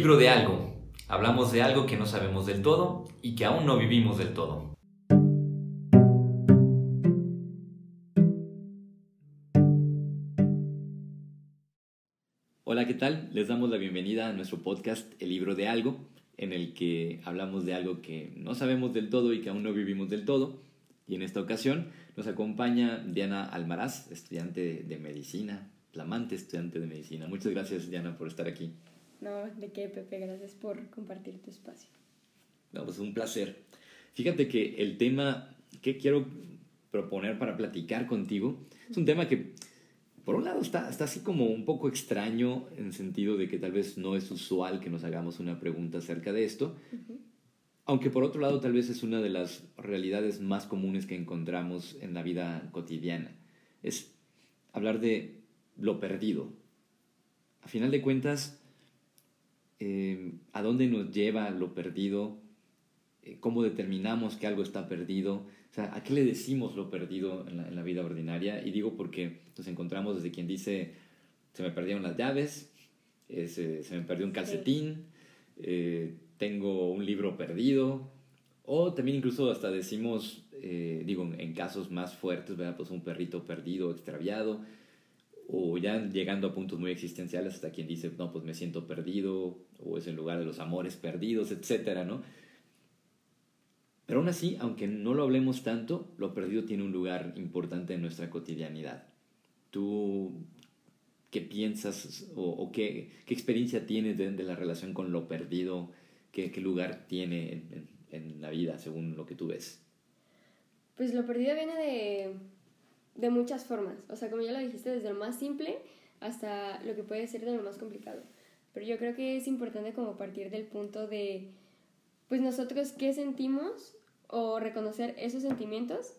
libro de algo. Hablamos de algo que no sabemos del todo y que aún no vivimos del todo. Hola, ¿qué tal? Les damos la bienvenida a nuestro podcast El libro de algo, en el que hablamos de algo que no sabemos del todo y que aún no vivimos del todo. Y en esta ocasión nos acompaña Diana Almaraz, estudiante de medicina, flamante estudiante de medicina. Muchas gracias, Diana, por estar aquí. No, de qué, Pepe, gracias por compartir tu espacio. No, pues un placer. Fíjate que el tema que quiero proponer para platicar contigo es un tema que, por un lado, está, está así como un poco extraño en el sentido de que tal vez no es usual que nos hagamos una pregunta acerca de esto, aunque por otro lado tal vez es una de las realidades más comunes que encontramos en la vida cotidiana. Es hablar de lo perdido. A final de cuentas, eh, a dónde nos lleva lo perdido, eh, cómo determinamos que algo está perdido, o sea, a qué le decimos lo perdido en la, vida ordinaria. Y digo porque nos encontramos desde quien dice, se me perdieron las llaves, eh, se, me perdió un calcetín, tengo un libro perdido, o también incluso hasta decimos, digo, en casos más fuertes, ¿verdad? Pues un perrito perdido, extraviado o ya llegando a puntos muy existenciales hasta quien dice, no, pues me siento perdido, o es el lugar de los amores perdidos, etcétera, ¿no? Pero aún así, aunque no lo hablemos tanto, lo perdido tiene un lugar importante en nuestra cotidianidad. ¿Tú qué piensas o, qué, qué, experiencia tienes de, la relación con lo perdido? ¿Qué, lugar tiene en, en la vida según lo que tú ves? Pues lo perdido viene de de muchas formas. O sea, como ya lo dijiste, desde lo más simple hasta lo que puede ser de lo más complicado. Pero yo creo que es importante como partir del punto de, pues nosotros qué sentimos o reconocer esos sentimientos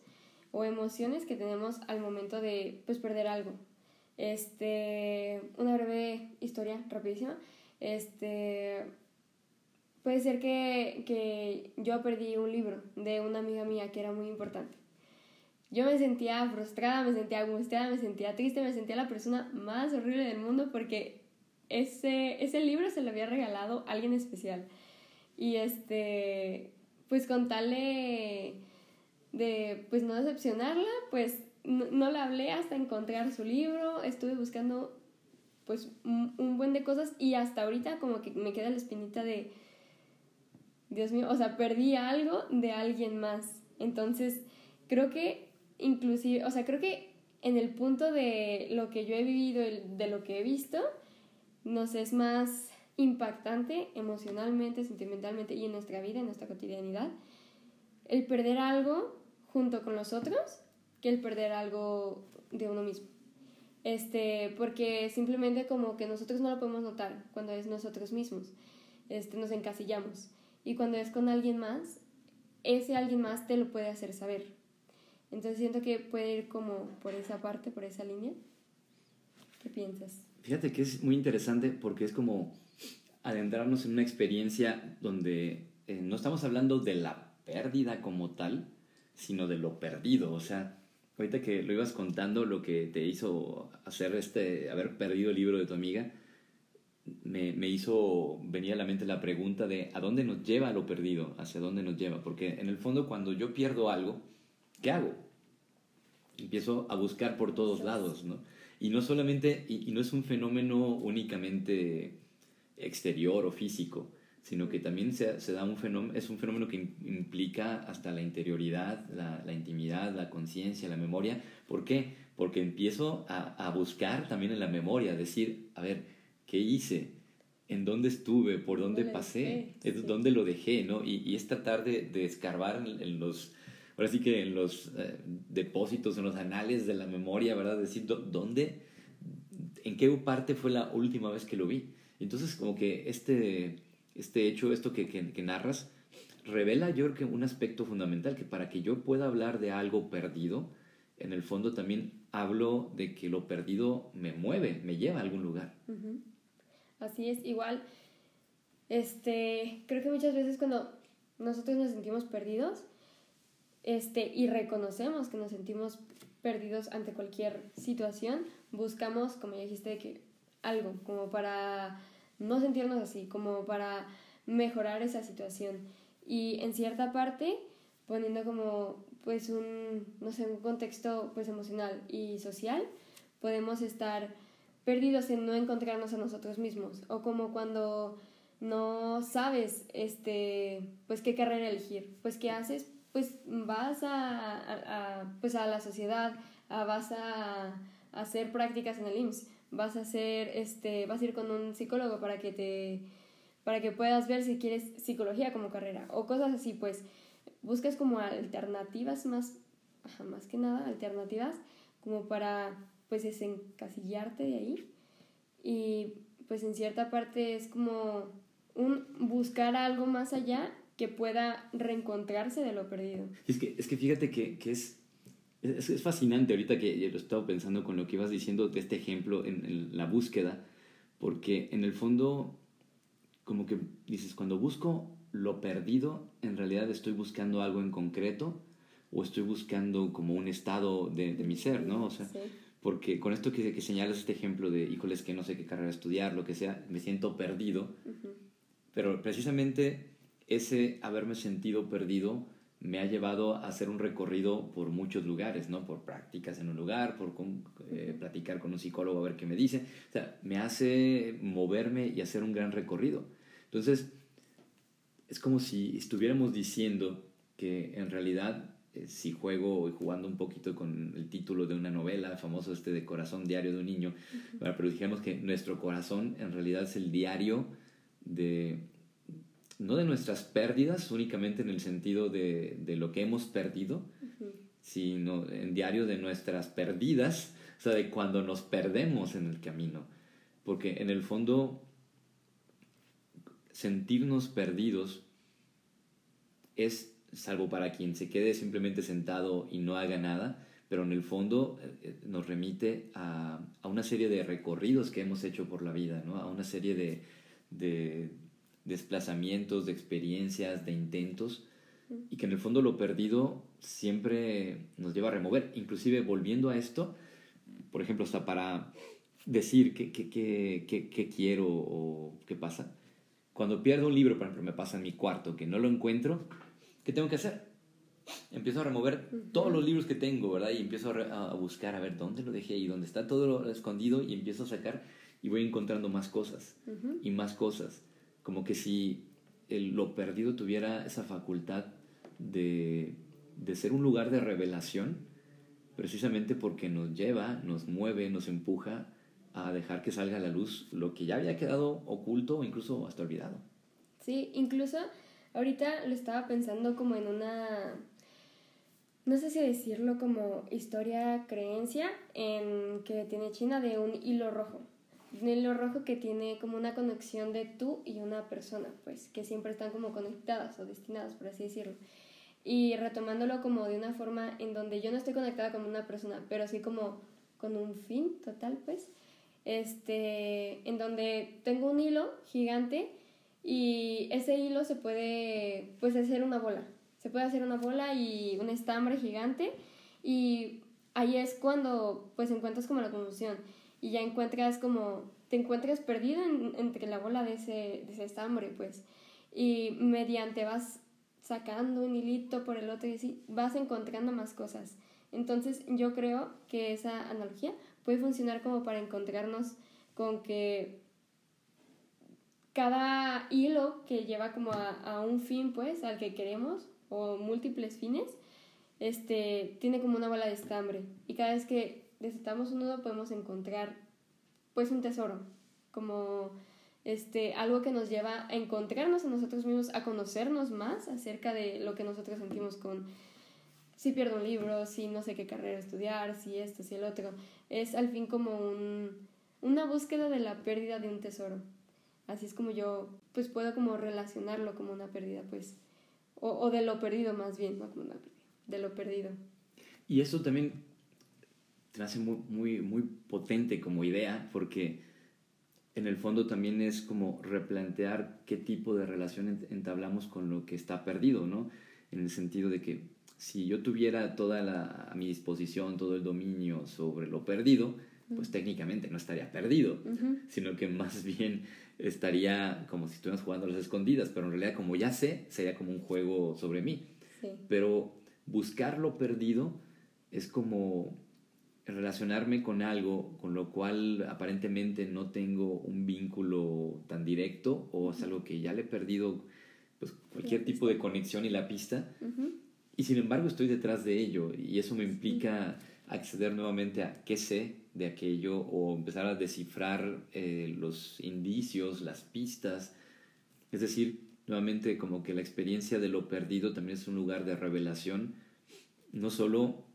o emociones que tenemos al momento de, pues, perder algo. Este, una breve historia rapidísima. Este, puede ser que, que yo perdí un libro de una amiga mía que era muy importante. Yo me sentía frustrada, me sentía angustiada, me sentía triste, me sentía la persona más horrible del mundo porque ese, ese libro se lo había regalado a alguien especial. Y este, pues con tal de, pues no decepcionarla, pues no, no, la hablé hasta encontrar su libro, estuve buscando pues un, un buen de cosas y hasta ahorita como que me queda la espinita de, Dios mío, o sea, perdí algo de alguien más. Entonces, creo que inclusive, o sea, creo que en el punto de lo que yo he vivido, de lo que he visto, nos es más impactante emocionalmente, sentimentalmente y en nuestra vida, en nuestra cotidianidad, el perder algo junto con los otros que el perder algo de uno mismo. Este, porque simplemente como que nosotros no lo podemos notar cuando es nosotros mismos. Este, nos encasillamos. Y cuando es con alguien más, ese alguien más te lo puede hacer saber. Entonces siento que puede ir como por esa parte, por esa línea. ¿Qué piensas? Fíjate que es muy interesante porque es como adentrarnos en una experiencia donde eh, no estamos hablando de la pérdida como tal, sino de lo perdido. O sea, ahorita que lo ibas contando, lo que te hizo hacer este, haber perdido el libro de tu amiga, me, me, hizo venir a la mente la pregunta de a dónde nos lleva lo perdido, hacia dónde nos lleva. Porque en el fondo cuando yo pierdo algo, ¿qué hago? Empiezo a buscar por todos lados, ¿no? Y no solamente, y, no es un fenómeno únicamente exterior o físico, sino que también se, da un fenómeno, es un fenómeno que implica hasta la interioridad, la, intimidad, la conciencia, la memoria. ¿Por qué? Porque empiezo a, buscar también en la memoria, decir, a ver, ¿qué hice? ¿En dónde estuve? ¿Por dónde pasé? ¿Dónde lo dejé? ¿no? Y, es tratar de, de escarbar en los ahora sí que en los eh, depósitos, en los anales de la memoria, ¿verdad? Decir, ¿dónde, en qué parte fue la última vez que lo vi? Entonces, como que este, este hecho, esto que, que, narras, revela yo creo que un aspecto fundamental, que para que yo pueda hablar de algo perdido, en el fondo también hablo de que lo perdido me mueve, me lleva a algún lugar. Así es, igual, este, creo que muchas veces cuando nosotros nos sentimos perdidos, este, y reconocemos que nos sentimos perdidos ante cualquier situación, buscamos, como ya dijiste, que algo como para no sentirnos así, como para mejorar esa situación. Y en cierta parte, poniendo como pues un, no sé, un contexto pues emocional y social, podemos estar perdidos en no encontrarnos a nosotros mismos o como cuando no sabes este pues qué carrera elegir pues qué haces pues vas a, pues a la sociedad vas a, hacer prácticas en el IMSS vas a hacer este vas a ir con un psicólogo para que te para que puedas ver si quieres psicología como carrera o cosas así pues buscas como alternativas más más que nada alternativas como para pues desencasillarte de ahí y pues en cierta parte es como un buscar algo más allá que pueda reencontrarse de lo perdido. Es que, es que fíjate que, que es, es, es, fascinante ahorita que lo he estado pensando con lo que ibas diciendo de este ejemplo en, en, la búsqueda, porque en el fondo, como que dices, cuando busco lo perdido, en realidad estoy buscando algo en concreto o estoy buscando como un estado de, de mi ser, ¿no? O sea, sí porque con esto que, que, señalas este ejemplo de, híjoles, que no sé qué carrera estudiar, lo que sea, me siento perdido, pero precisamente ese haberme sentido perdido me ha llevado a hacer un recorrido por muchos lugares, ¿no? Por prácticas en un lugar, por eh, platicar con un psicólogo a ver qué me dice, o sea, me hace moverme y hacer un gran recorrido. Entonces, es como si estuviéramos diciendo que en realidad eh, si juego y jugando un poquito con el título de una novela, famoso este de Corazón Diario de un Niño, pero dijimos que nuestro corazón en realidad es el diario de, no de nuestras pérdidas, únicamente en el sentido de, de lo que hemos perdido, sino en diario de nuestras perdidas, o sea, de cuando nos perdemos en el camino. Porque en el fondo, sentirnos perdidos es salvo para quien se quede simplemente sentado y no haga nada, pero en el fondo eh, eh, nos remite a, a, una serie de recorridos que hemos hecho por la vida, ¿no? a una serie de, de desplazamientos, de experiencias, de intentos, y que en el fondo lo perdido siempre nos lleva a remover. Inclusive volviendo a esto, por ejemplo, hasta para decir qué, qué, qué, qué quiero o qué pasa. Cuando pierdo un libro, por ejemplo, me pasa en mi cuarto, que no lo encuentro, ¿qué tengo que hacer? Empiezo a remover todos los libros que tengo, ¿verdad? Y empiezo a, buscar a ver dónde lo dejé y dónde está todo lo escondido y empiezo a sacar y voy encontrando más cosas y más cosas. Como que si el, lo perdido tuviera esa facultad de, de ser un lugar de revelación, precisamente porque nos lleva, nos mueve, nos empuja a dejar que salga a la luz lo que ya había quedado oculto o incluso hasta olvidado. Sí, incluso Ahorita lo estaba pensando como en una, no sé si decirlo como historia creencia, en que tiene China de un hilo rojo. Hilo rojo que tiene como una conexión de tú y una persona, pues, que siempre están como conectadas o destinadas, por así decirlo. Y retomándolo como de una forma en donde yo no estoy conectada con una persona, pero sí como con un fin total, pues, este, en donde tengo un hilo gigante y ese hilo se puede pues hacer una bola. Se puede hacer una bola y un estambre gigante y ahí es cuando pues encuentras como la confusión y ya encuentras como te encuentras perdido entre la bola de ese, de ese estambre pues y mediante vas sacando un hilito por el otro y así vas encontrando más cosas. Entonces yo creo que esa analogía puede funcionar como para encontrarnos con que cada hilo que lleva como a, un fin, pues, al que queremos, o múltiples fines, este, tiene como una bola de estambre. Y cada vez que desatamos un nudo podemos encontrar, pues, un tesoro, como este, algo que nos lleva a encontrarnos a nosotros mismos, a conocernos más acerca de lo que nosotros sentimos con si pierdo un libro, si no sé qué carrera estudiar, si esto, si el otro. Es al fin como un, una búsqueda de la pérdida de un tesoro. Así es como yo pues puedo como relacionarlo como una pérdida, pues, o, o de lo perdido más bien, no como una pérdida, de lo perdido. Y eso también te hace muy, muy, muy potente como idea, porque en el fondo también es como replantear qué tipo de relación entablamos con lo que está perdido, ¿no? En el sentido de que si yo tuviera toda la, a mi disposición todo el dominio sobre lo perdido, pues técnicamente no estaría perdido, sino que más bien estaría como si estuvieras jugando a las escondidas, pero en realidad como ya sé, sería como un juego sobre mí. Pero buscar lo perdido es como relacionarme con algo con lo cual aparentemente no tengo un vínculo tan directo o es algo que ya le he perdido pues, cualquier tipo de conexión y la pista y sin embargo estoy detrás de ello y eso me implica acceder nuevamente a qué sé de aquello o empezar a descifrar eh, los indicios, las pistas. Es decir, nuevamente como que la experiencia de lo perdido también es un lugar de revelación, no solo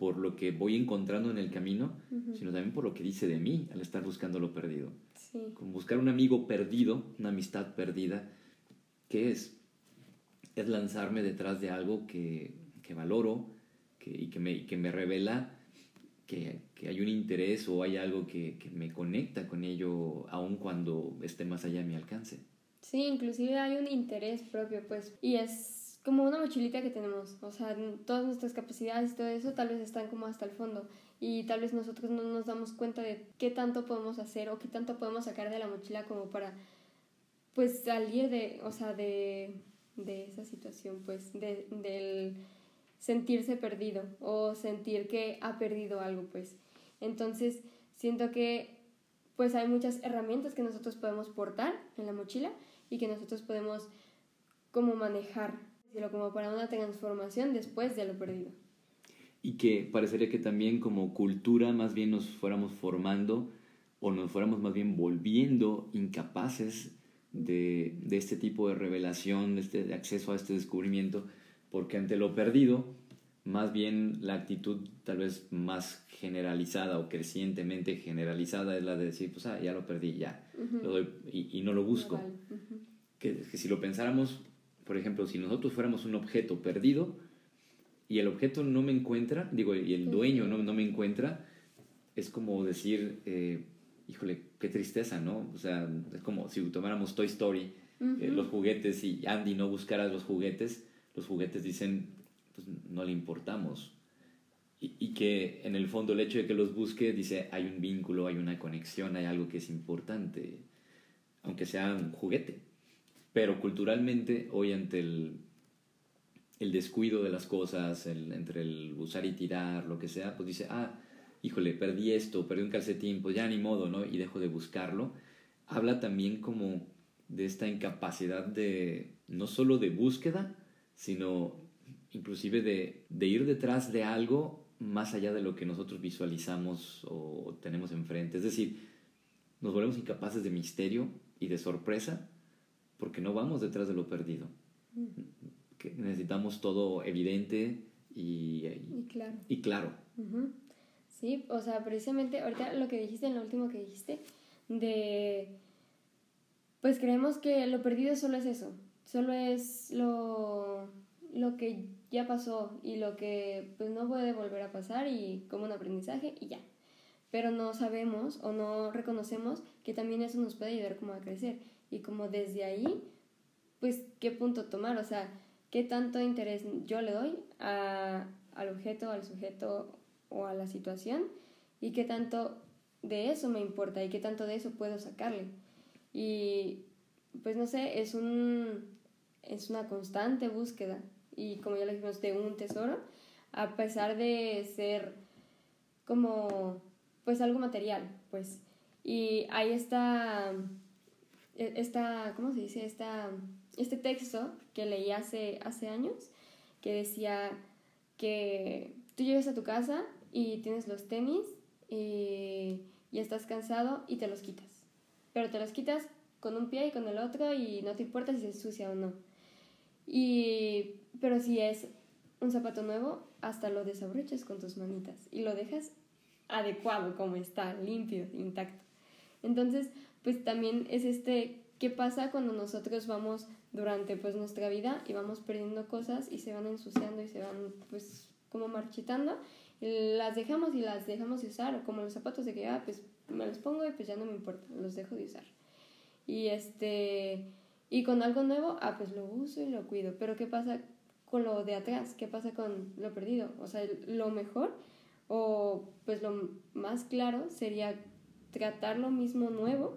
por lo que voy encontrando en el camino, sino también por lo que dice de mí al estar buscando lo perdido. Como buscar un amigo perdido, una amistad perdida, ¿qué es? Es lanzarme detrás de algo que, que valoro que, y que me, que me revela que, que, hay un interés o hay algo que, que, me conecta con ello, aun cuando esté más allá de mi alcance. Sí, inclusive hay un interés propio, pues, y es como una mochilita que tenemos, o sea, todas nuestras capacidades y todo eso tal vez están como hasta el fondo y tal vez nosotros no nos damos cuenta de qué tanto podemos hacer o qué tanto podemos sacar de la mochila como para, pues, salir de, o sea, de, de esa situación, pues, de, del sentirse perdido o sentir que ha perdido algo, pues. Entonces, siento que pues hay muchas herramientas que nosotros podemos portar en la mochila y que nosotros podemos como manejar, como para una transformación después de lo perdido. Y que parecería que también como cultura más bien nos fuéramos formando o nos fuéramos más bien volviendo incapaces de, de este tipo de revelación, de, este, de acceso a este descubrimiento, porque ante lo perdido, más bien la actitud tal vez más generalizada o crecientemente generalizada es la de decir, pues ah, ya lo perdí, ya, lo doy, y, no lo busco. que, si lo pensáramos, por ejemplo, si nosotros fuéramos un objeto perdido y el objeto no me encuentra, digo, y el dueño no, no me encuentra, es como decir, eh, híjole, qué tristeza, ¿no? O sea, es como si tomáramos Toy Story, eh, los juguetes, y Andy no buscara los juguetes, los juguetes dicen, pues no le importamos. Y, y, que en el fondo el hecho de que los busque dice, hay un vínculo, hay una conexión, hay algo que es importante, aunque sea un juguete. Pero culturalmente, hoy ante el, el descuido de las cosas, el, entre el usar y tirar, lo que sea, pues dice, ah, híjole, perdí esto, perdí un calcetín, pues ya ni modo, ¿no? Y dejo de buscarlo. Habla también como de esta incapacidad de, no solo de búsqueda, sino inclusive de, de ir detrás de algo más allá de lo que nosotros visualizamos o tenemos enfrente. Es decir, nos volvemos incapaces de misterio y de sorpresa porque no vamos detrás de lo perdido. Que necesitamos todo evidente y, claro. Y claro. Sí, o sea, precisamente ahorita lo que dijiste en lo último que dijiste, de, pues creemos que lo perdido solo es eso, solo es lo, lo que ya pasó y lo que pues no puede volver a pasar y como un aprendizaje y ya. Pero no sabemos o no reconocemos que también eso nos puede ayudar como a crecer y como desde ahí, pues qué punto tomar, o sea, qué tanto interés yo le doy a, al objeto, al sujeto o a la situación y qué tanto de eso me importa y qué tanto de eso puedo sacarle. Y pues no sé, es un es una constante búsqueda y como ya lo dijimos, de un tesoro, a pesar de ser como, pues algo material, pues. Y ahí está, esta, ¿cómo se dice? Esta, este texto que leí hace, hace años, que decía que tú llegas a tu casa y tienes los tenis y, y estás cansado y te los quitas. Pero te los quitas con un pie y con el otro y no te importa si se ensucia o no. Y, pero si es un zapato nuevo, hasta lo desabrochas con tus manitas y lo dejas adecuado como está, limpio, intacto. Entonces, pues también es este, ¿qué pasa cuando nosotros vamos durante pues nuestra vida y vamos perdiendo cosas y se van ensuciando y se van pues como marchitando? las dejamos y las dejamos de usar, como los zapatos de que, ah, pues me los pongo y pues ya no me importa, los dejo de usar. Y este, y con algo nuevo, ah, pues lo uso y lo cuido. Pero ¿qué pasa con lo de atrás? ¿Qué pasa con lo perdido? O sea, lo mejor o pues lo más claro sería tratar lo mismo nuevo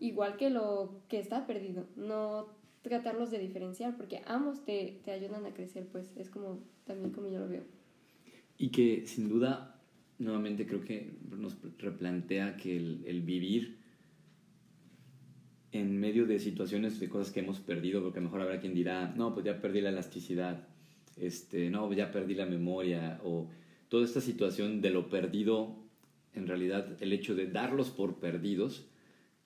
igual que lo que está perdido, no tratarlos de diferenciar porque ambos te, te ayudan a crecer, pues es como también como yo lo veo. Y que sin duda, nuevamente creo que nos replantea que el, vivir en medio de situaciones de cosas que hemos perdido, porque mejor habrá quien dirá, no, pues ya perdí la elasticidad, este, no, ya perdí la memoria, o toda esta situación de lo perdido, en realidad el hecho de darlos por perdidos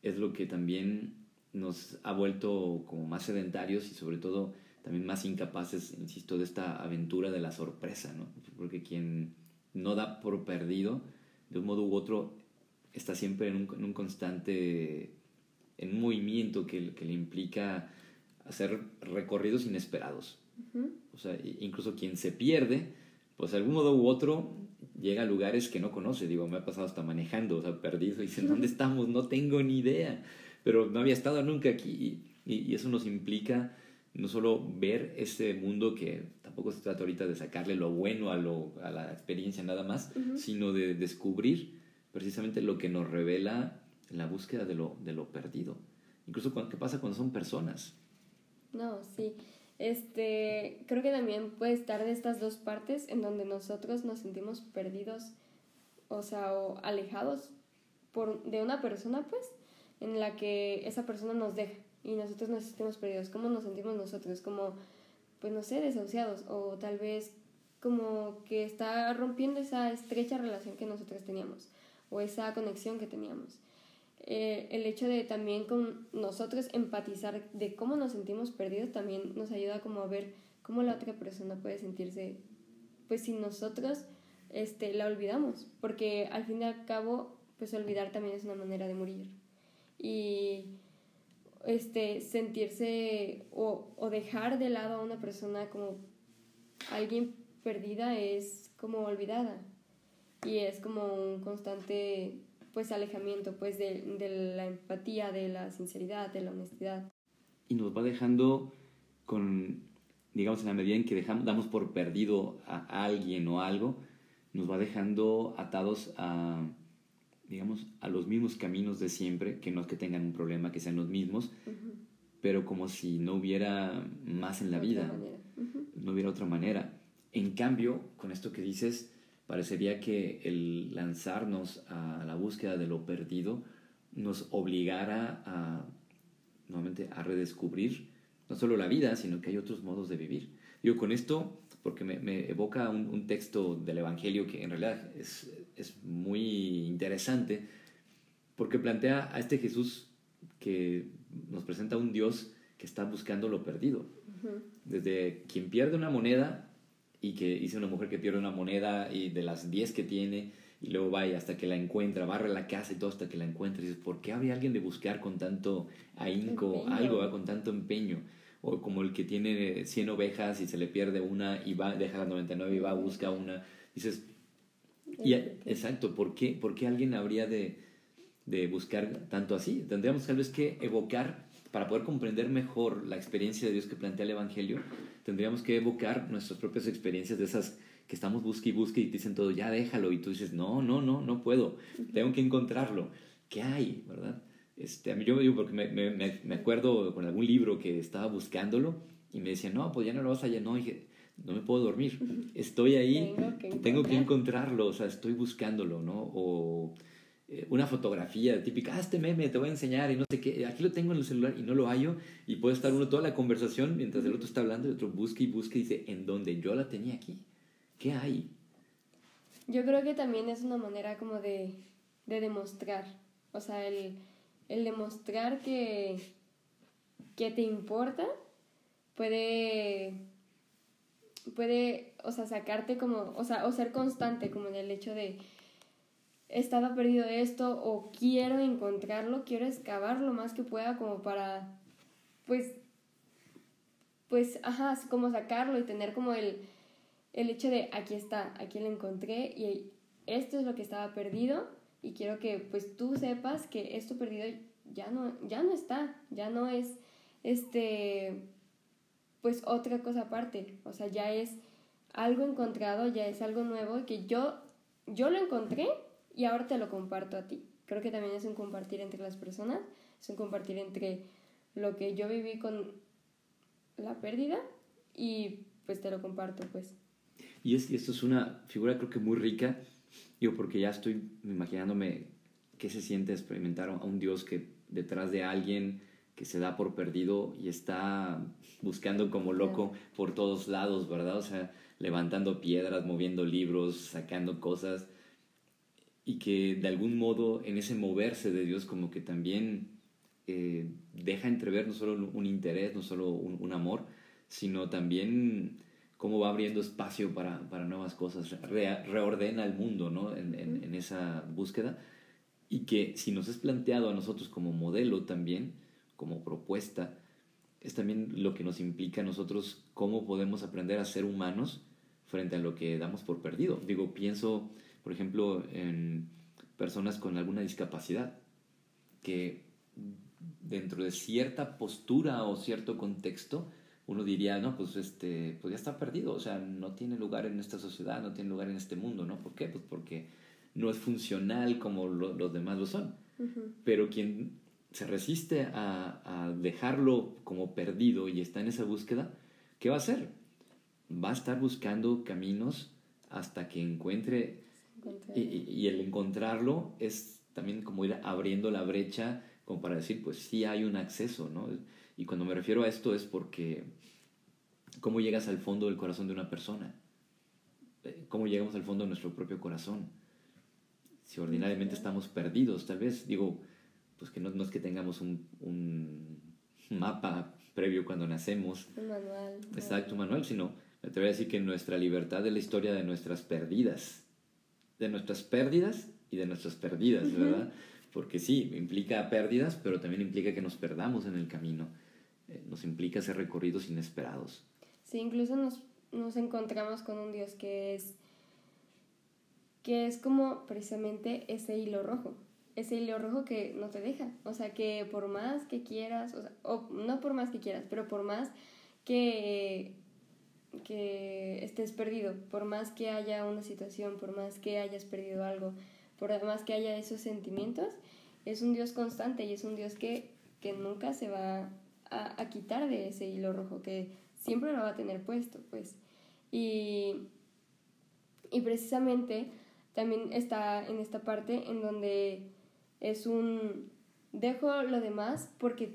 es lo que también nos ha vuelto como más sedentarios y sobre todo también más incapaces, insisto, de esta aventura de la sorpresa, ¿no? Porque quien no da por perdido, de un modo u otro, está siempre en un, en un constante en un movimiento que, que, le implica hacer recorridos inesperados. O sea, incluso quien se pierde, pues de algún modo u otro llega a lugares que no conoce. Digo, me ha pasado hasta manejando, o sea, perdido. Y dicen, ¿dónde estamos? No tengo ni idea. Pero no había estado nunca aquí. Y, y, eso nos implica no solo ver ese mundo que tampoco se trata ahorita de sacarle lo bueno a, lo, a la experiencia nada más, sino de descubrir precisamente lo que nos revela la búsqueda de lo, de lo perdido. Incluso, ¿qué pasa cuando son personas? No, sí. Este, creo que también puede estar de estas dos partes en donde nosotros nos sentimos perdidos, o sea, o alejados por, de una persona, pues, en la que esa persona nos deja y nosotros nos sentimos perdidos. ¿Cómo nos sentimos nosotros? Como, pues, no sé, desahuciados o tal vez como que está rompiendo esa estrecha relación que nosotros teníamos o esa conexión que teníamos. Eh, el hecho de también con nosotros empatizar de cómo nos sentimos perdidos también nos ayuda como a ver cómo la otra persona puede sentirse, pues si nosotros este, la olvidamos, porque al fin y al cabo, pues olvidar también es una manera de morir. Y este, sentirse o, o dejar de lado a una persona como alguien perdida es como olvidada y es como un constante pues alejamiento pues de, de, la empatía, de la sinceridad, de la honestidad. Y nos va dejando con, digamos, en la medida en que dejamos, damos por perdido a alguien o algo, nos va dejando atados a, digamos, a los mismos caminos de siempre, que no es que tengan un problema, que sean los mismos, pero como si no hubiera más en la vida, no hubiera otra manera. En cambio, con esto que dices, parecería que el lanzarnos a la búsqueda de lo perdido nos obligara a, nuevamente, a redescubrir no solo la vida, sino que hay otros modos de vivir. Yo con esto, porque me, evoca un, texto del Evangelio que en realidad es, es, muy interesante, porque plantea a este Jesús que nos presenta un Dios que está buscando lo perdido. Desde quien pierde una moneda y que dice una mujer que pierde una moneda y de las 10 que tiene y luego va y hasta que la encuentra, barre la casa y todo hasta que la encuentra y dices, ¿por qué habría alguien de buscar con tanto ahínco algo, con tanto empeño? O como el que tiene 100 ovejas y se le pierde una y va, deja las 99 y va, busca una. Dices, y, exacto, ¿por qué, ¿por qué alguien habría de, de buscar tanto así? Tendríamos tal vez que evocar para poder comprender mejor la experiencia de Dios que plantea el Evangelio, tendríamos que evocar nuestras propias experiencias de esas que estamos busque y busque y te dicen todo, ya déjalo, y tú dices, no, no, no, no puedo, tengo que encontrarlo. ¿Qué hay, verdad? Este, a mí yo me digo, porque me, me, me, acuerdo con algún libro que estaba buscándolo y me decían, no, pues ya no lo vas a hallar, no, dije, no me puedo dormir, estoy ahí, tengo que, tengo que encontrarlo, o sea, estoy buscándolo, ¿no? O una fotografía típica, ah, este meme te voy a enseñar y no sé qué, aquí lo tengo en el celular y no lo hallo y puede estar uno toda la conversación mientras el otro está hablando y otro busca y busca y dice, ¿en dónde? Yo la tenía aquí. ¿Qué hay? Yo creo que también es una manera como de, de demostrar, o sea, el, el demostrar que, que te importa puede puede, o sea, sacarte como, o sea, o ser constante como en el hecho de, estaba perdido esto o quiero encontrarlo, quiero excavar lo más que pueda como para, pues, pues, ajá, como sacarlo y tener como el, el hecho de aquí está, aquí lo encontré y esto es lo que estaba perdido y quiero que pues tú sepas que esto perdido ya no, ya no está, ya no es, este, pues otra cosa aparte, o sea, ya es algo encontrado, ya es algo nuevo que yo, yo lo encontré y ahora te lo comparto a ti. Creo que también es un compartir entre las personas, es un compartir entre lo que yo viví con la pérdida y pues te lo comparto pues. Y, es, esto es una figura creo que muy rica, digo, porque ya estoy imaginándome qué se siente experimentar a un Dios que detrás de alguien que se da por perdido y está buscando como loco por todos lados, ¿verdad? O sea, levantando piedras, moviendo libros, sacando cosas y que de algún modo en ese moverse de Dios como que también eh, deja entrever no solo un interés, no solo un, amor, sino también cómo va abriendo espacio para, para nuevas cosas, reordena el mundo ¿no? en, en, esa búsqueda y que si nos es planteado a nosotros como modelo también, como propuesta, es también lo que nos implica a nosotros cómo podemos aprender a ser humanos frente a lo que damos por perdido. Digo, pienso, por ejemplo, en personas con alguna discapacidad, que dentro de cierta postura o cierto contexto, uno diría, no, pues, este, pues ya está perdido, o sea, no tiene lugar en esta sociedad, no tiene lugar en este mundo, ¿no? ¿Por qué? Pues porque no es funcional como los demás lo son. Pero quien se resiste a, a, dejarlo como perdido y está en esa búsqueda, ¿qué va a hacer? Va a estar buscando caminos hasta que encuentre, y, y, el encontrarlo es también como ir abriendo la brecha como para decir, pues sí hay un acceso, ¿no? Y cuando me refiero a esto es porque, ¿cómo llegas al fondo del corazón de una persona? Eh, ¿Cómo llegamos al fondo de nuestro propio corazón? Si ordinariamente estamos perdidos, tal vez, digo, pues que no, no es que tengamos un, un, mapa previo cuando nacemos. Un manual. Exacto, un manual, sino me atrevo a decir que nuestra libertad es la historia de nuestras perdidas. De nuestras pérdidas y de nuestras perdidas, ¿verdad? Porque sí, implica pérdidas, pero también implica que nos perdamos en el camino. Eh, nos implica hacer recorridos inesperados. Sí, incluso nos, nos encontramos con un Dios que es que es como precisamente ese hilo rojo ese hilo rojo que no te deja. O sea, que por más que quieras, o, sea, o no por más que quieras, pero por más que, que estés perdido, por más que haya una situación, por más que hayas perdido algo, por más que haya esos sentimientos, es un Dios constante y es un Dios que, que nunca se va a, a, quitar de ese hilo rojo, que siempre lo va a tener puesto, pues. Y, y precisamente también está en esta parte en donde es un dejo lo demás porque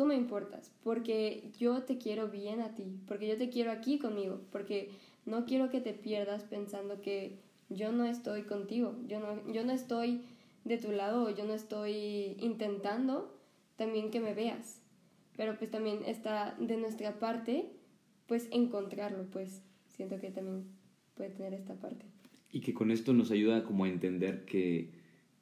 tú me importas, porque yo te quiero bien a ti, porque yo te quiero aquí conmigo, porque no quiero que te pierdas pensando que yo no estoy contigo, yo no, yo no estoy de tu lado, yo no estoy intentando también que me veas, pero pues también está de nuestra parte, pues encontrarlo, pues siento que también puede tener esta parte. Y que con esto nos ayuda como a entender que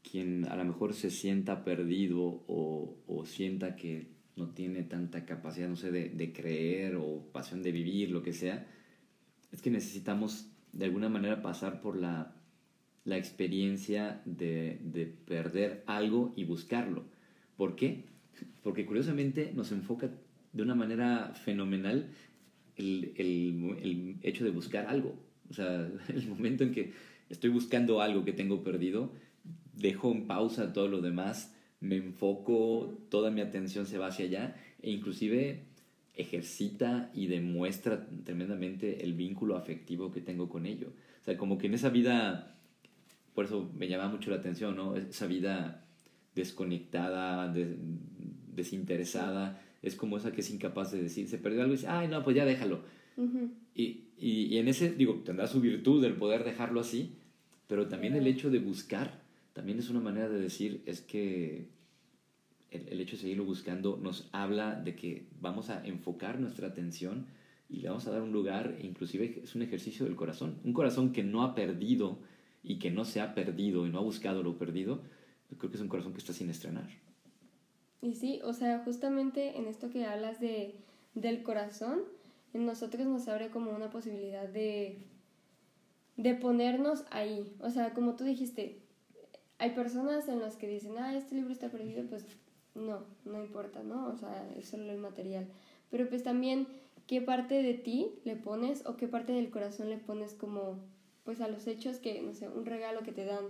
quien a lo mejor se sienta perdido o, o sienta que no tiene tanta capacidad, no sé, de, de, creer o pasión de vivir, lo que sea, es que necesitamos de alguna manera pasar por la, la experiencia de, de, perder algo y buscarlo. ¿Por qué? Porque curiosamente nos enfoca de una manera fenomenal el, el, el hecho de buscar algo. O sea, el momento en que estoy buscando algo que tengo perdido, dejo en pausa todo lo demás, me enfoco, toda mi atención se va hacia allá e inclusive ejercita y demuestra tremendamente el vínculo afectivo que tengo con ello. O sea, como que en esa vida, por eso me llama mucho la atención, ¿no? Esa vida desconectada, desinteresada, es como esa que es incapaz de decir, se perdió algo y dice, ay, no, pues ya déjalo. y, y, y, en ese, digo, tendrá su virtud el poder dejarlo así, pero también el hecho de buscar también es una manera de decir, es que el, hecho de seguirlo buscando nos habla de que vamos a enfocar nuestra atención y le vamos a dar un lugar, inclusive es un ejercicio del corazón. Un corazón que no ha perdido y que no se ha perdido y no ha buscado lo perdido, creo que es un corazón que está sin estrenar. Y sí, o sea, justamente en esto que hablas de, del corazón, en nosotros nos abre como una posibilidad de, de ponernos ahí. O sea, como tú dijiste, hay personas en las que dicen, ah, este libro está perdido, pues no, no importa, ¿no? O sea, es solo el material. Pero pues también qué parte de ti le pones o qué parte del corazón le pones como pues a los hechos que, no sé, un regalo que te dan,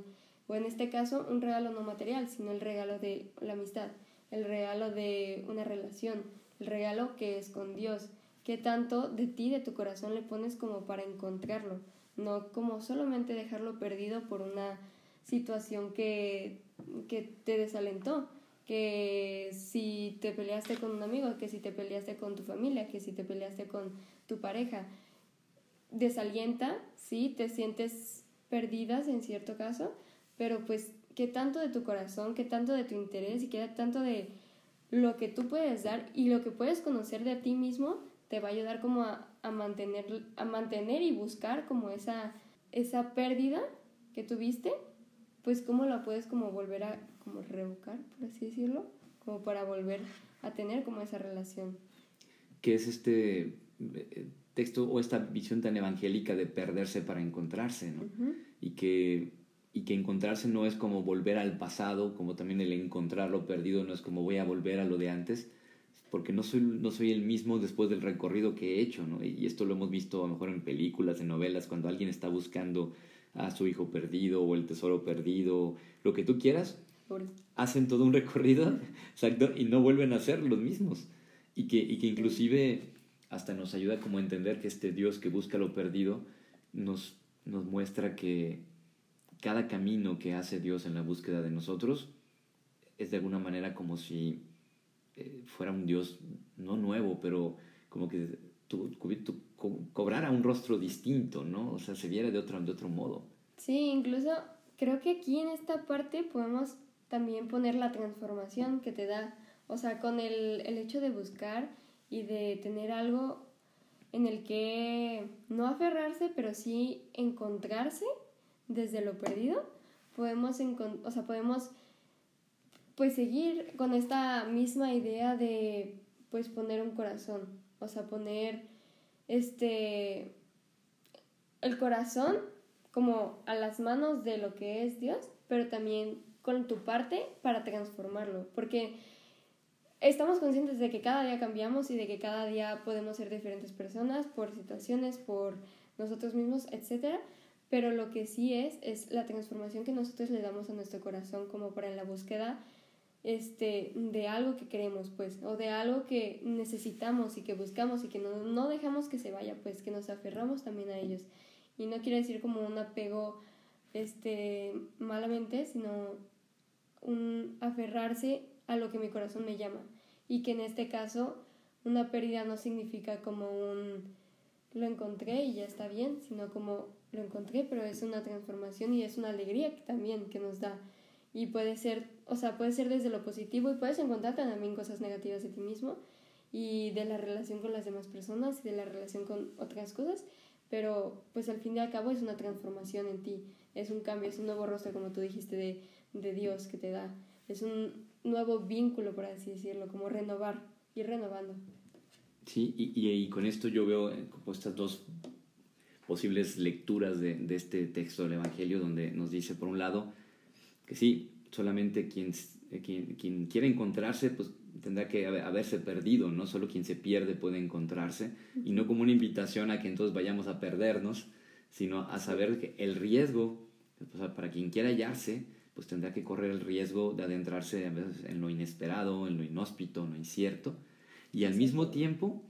o en este caso un regalo no material, sino el regalo de la amistad, el regalo de una relación, el regalo que es con Dios, qué tanto de ti, de tu corazón le pones como para encontrarlo, no como solamente dejarlo perdido por una situación que, que te desalentó, que si te peleaste con un amigo, que si te peleaste con tu familia, que si te peleaste con tu pareja, desalienta, sí, te sientes perdidas en cierto caso, pero pues qué tanto de tu corazón, qué tanto de tu interés y qué tanto de lo que tú puedes dar y lo que puedes conocer de ti mismo te va a ayudar como a, mantener, a mantener y buscar como esa, esa pérdida que tuviste, pues cómo la puedes como volver a como revocar, por así decirlo, como para volver a tener como esa relación. ¿Qué es este eh, texto o esta visión tan evangélica de perderse para encontrarse, ¿no? Y que y que encontrarse no es como volver al pasado, como también el encontrar lo perdido no es como voy a volver a lo de antes, porque no soy, no soy el mismo después del recorrido que he hecho, ¿no? Y esto lo hemos visto a lo mejor en películas, en novelas, cuando alguien está buscando a su hijo perdido o el tesoro perdido, lo que tú quieras, hacen todo un recorrido, exacto, y no vuelven a ser los mismos. Y que, y que inclusive hasta nos ayuda como a entender que este Dios que busca lo perdido nos, nos muestra que cada camino que hace Dios en la búsqueda de nosotros es de alguna manera como si eh, fuera un Dios no nuevo, pero como que tu, cobrara un rostro distinto, ¿no? O sea, se viera de otro, de otro modo. Sí, incluso creo que aquí en esta parte podemos también poner la transformación que te da, o sea, con el, el hecho de buscar y de tener algo en el que no aferrarse, pero sí encontrarse desde lo perdido, podemos, o sea, podemos pues seguir con esta misma idea de pues poner un corazón, o sea, poner este el corazón como a las manos de lo que es Dios, pero también con tu parte para transformarlo, porque estamos conscientes de que cada día cambiamos y de que cada día podemos ser diferentes personas por situaciones, por nosotros mismos, etcétera, pero lo que sí es es la transformación que nosotros le damos a nuestro corazón como para la búsqueda este, de algo que queremos, pues, o de algo que necesitamos y que buscamos y que no, no dejamos que se vaya, pues, que nos aferramos también a ellos. Y no quiere decir como un apego este, malamente, sino un aferrarse a lo que mi corazón me llama. Y que en este caso una pérdida no significa como un lo encontré y ya está bien, sino como lo encontré, pero es una transformación y es una alegría también que nos da. Y puede ser, o sea, puede ser desde lo positivo y puedes encontrar también cosas negativas de ti mismo y de la relación con las demás personas y de la relación con otras cosas, pero pues al fin y al cabo es una transformación en ti, es un cambio, es un nuevo rostro, como tú dijiste, de, de Dios que te da, es un nuevo vínculo, por así decirlo, como renovar, ir renovando. Sí, y, y, y con esto yo veo eh, como estas dos posibles lecturas de, de, este texto del Evangelio, donde nos dice, por un lado, que sí, solamente quien, eh, quien, quien quiere encontrarse, pues tendrá que haberse perdido, no solo quien se pierde puede encontrarse, y no como una invitación a que entonces vayamos a perdernos, sino a saber que el riesgo, para quien quiera hallarse, pues tendrá que correr el riesgo de adentrarse en lo inesperado, en lo inhóspito, en lo incierto, y al mismo tiempo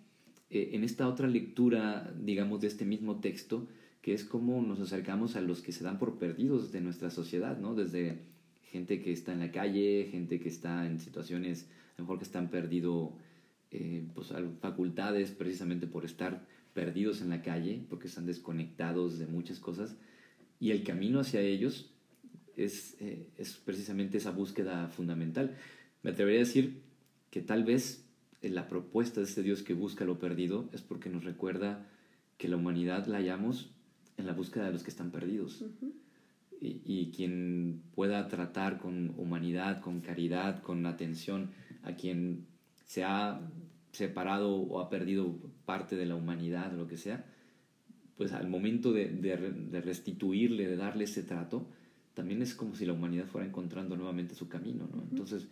eh, en esta otra lectura, digamos, de este mismo texto, que es cómo nos acercamos a los que se dan por perdidos de nuestra sociedad, ¿no? Desde gente que está en la calle, gente que está en situaciones, a lo mejor que están perdido eh, pues, facultades precisamente por estar perdidos en la calle, porque están desconectados de muchas cosas, y el camino hacia ellos es, eh, es precisamente esa búsqueda fundamental. Me atrevería a decir que tal vez la propuesta de este Dios que busca lo perdido es porque nos recuerda que la humanidad la hallamos en la búsqueda de los que están perdidos. Y, y, quien pueda tratar con humanidad, con caridad, con atención a quien se ha separado o ha perdido parte de la humanidad, lo que sea, pues al momento de, de, restituirle, de darle ese trato, también es como si la humanidad fuera encontrando nuevamente su camino. ¿no? Entonces,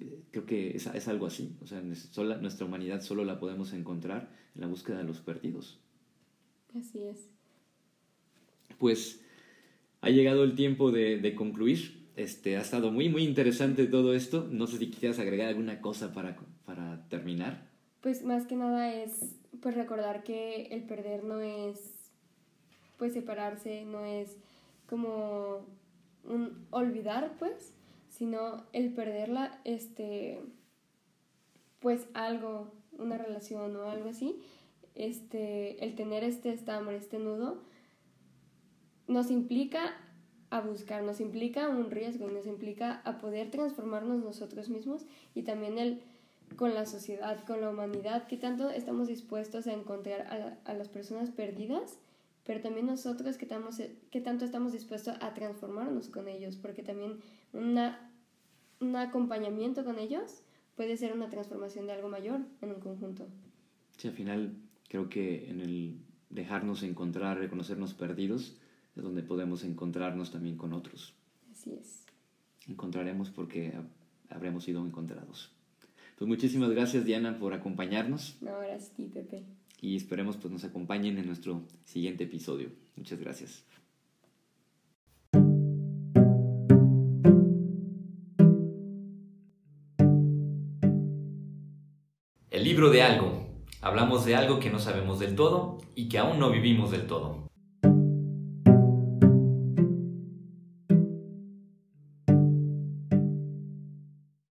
eh, creo que es, es, algo así. O sea, nuestra humanidad solo la podemos encontrar en la búsqueda de los perdidos. Así es. Pues ha llegado el tiempo de, de concluir. Este, ha estado muy, muy interesante todo esto. No sé si quisieras agregar alguna cosa para, para terminar. Pues más que nada es pues recordar que el perder no es pues separarse, no es como un olvidar pues, sino el perderla, este, pues algo, una relación o algo así, este, el tener este estambre, este nudo, nos implica a buscar, nos implica un riesgo, nos implica a poder transformarnos nosotros mismos y también el con la sociedad, con la humanidad, que tanto estamos dispuestos a encontrar a, las personas perdidas, pero también nosotros que tanto estamos dispuestos a transformarnos con ellos, porque también una, un acompañamiento con ellos puede ser una transformación de algo mayor en un conjunto. Sí, al final creo que en el dejarnos encontrar, reconocernos perdidos, es donde podemos encontrarnos también con otros. Así es. Encontraremos porque habremos sido encontrados. Pues muchísimas gracias Diana por acompañarnos. No, gracias a ti, Pepe. Y esperemos pues nos acompañen en nuestro siguiente episodio. Muchas gracias. El libro de algo. Hablamos de algo que no sabemos del todo y que aún no vivimos del todo.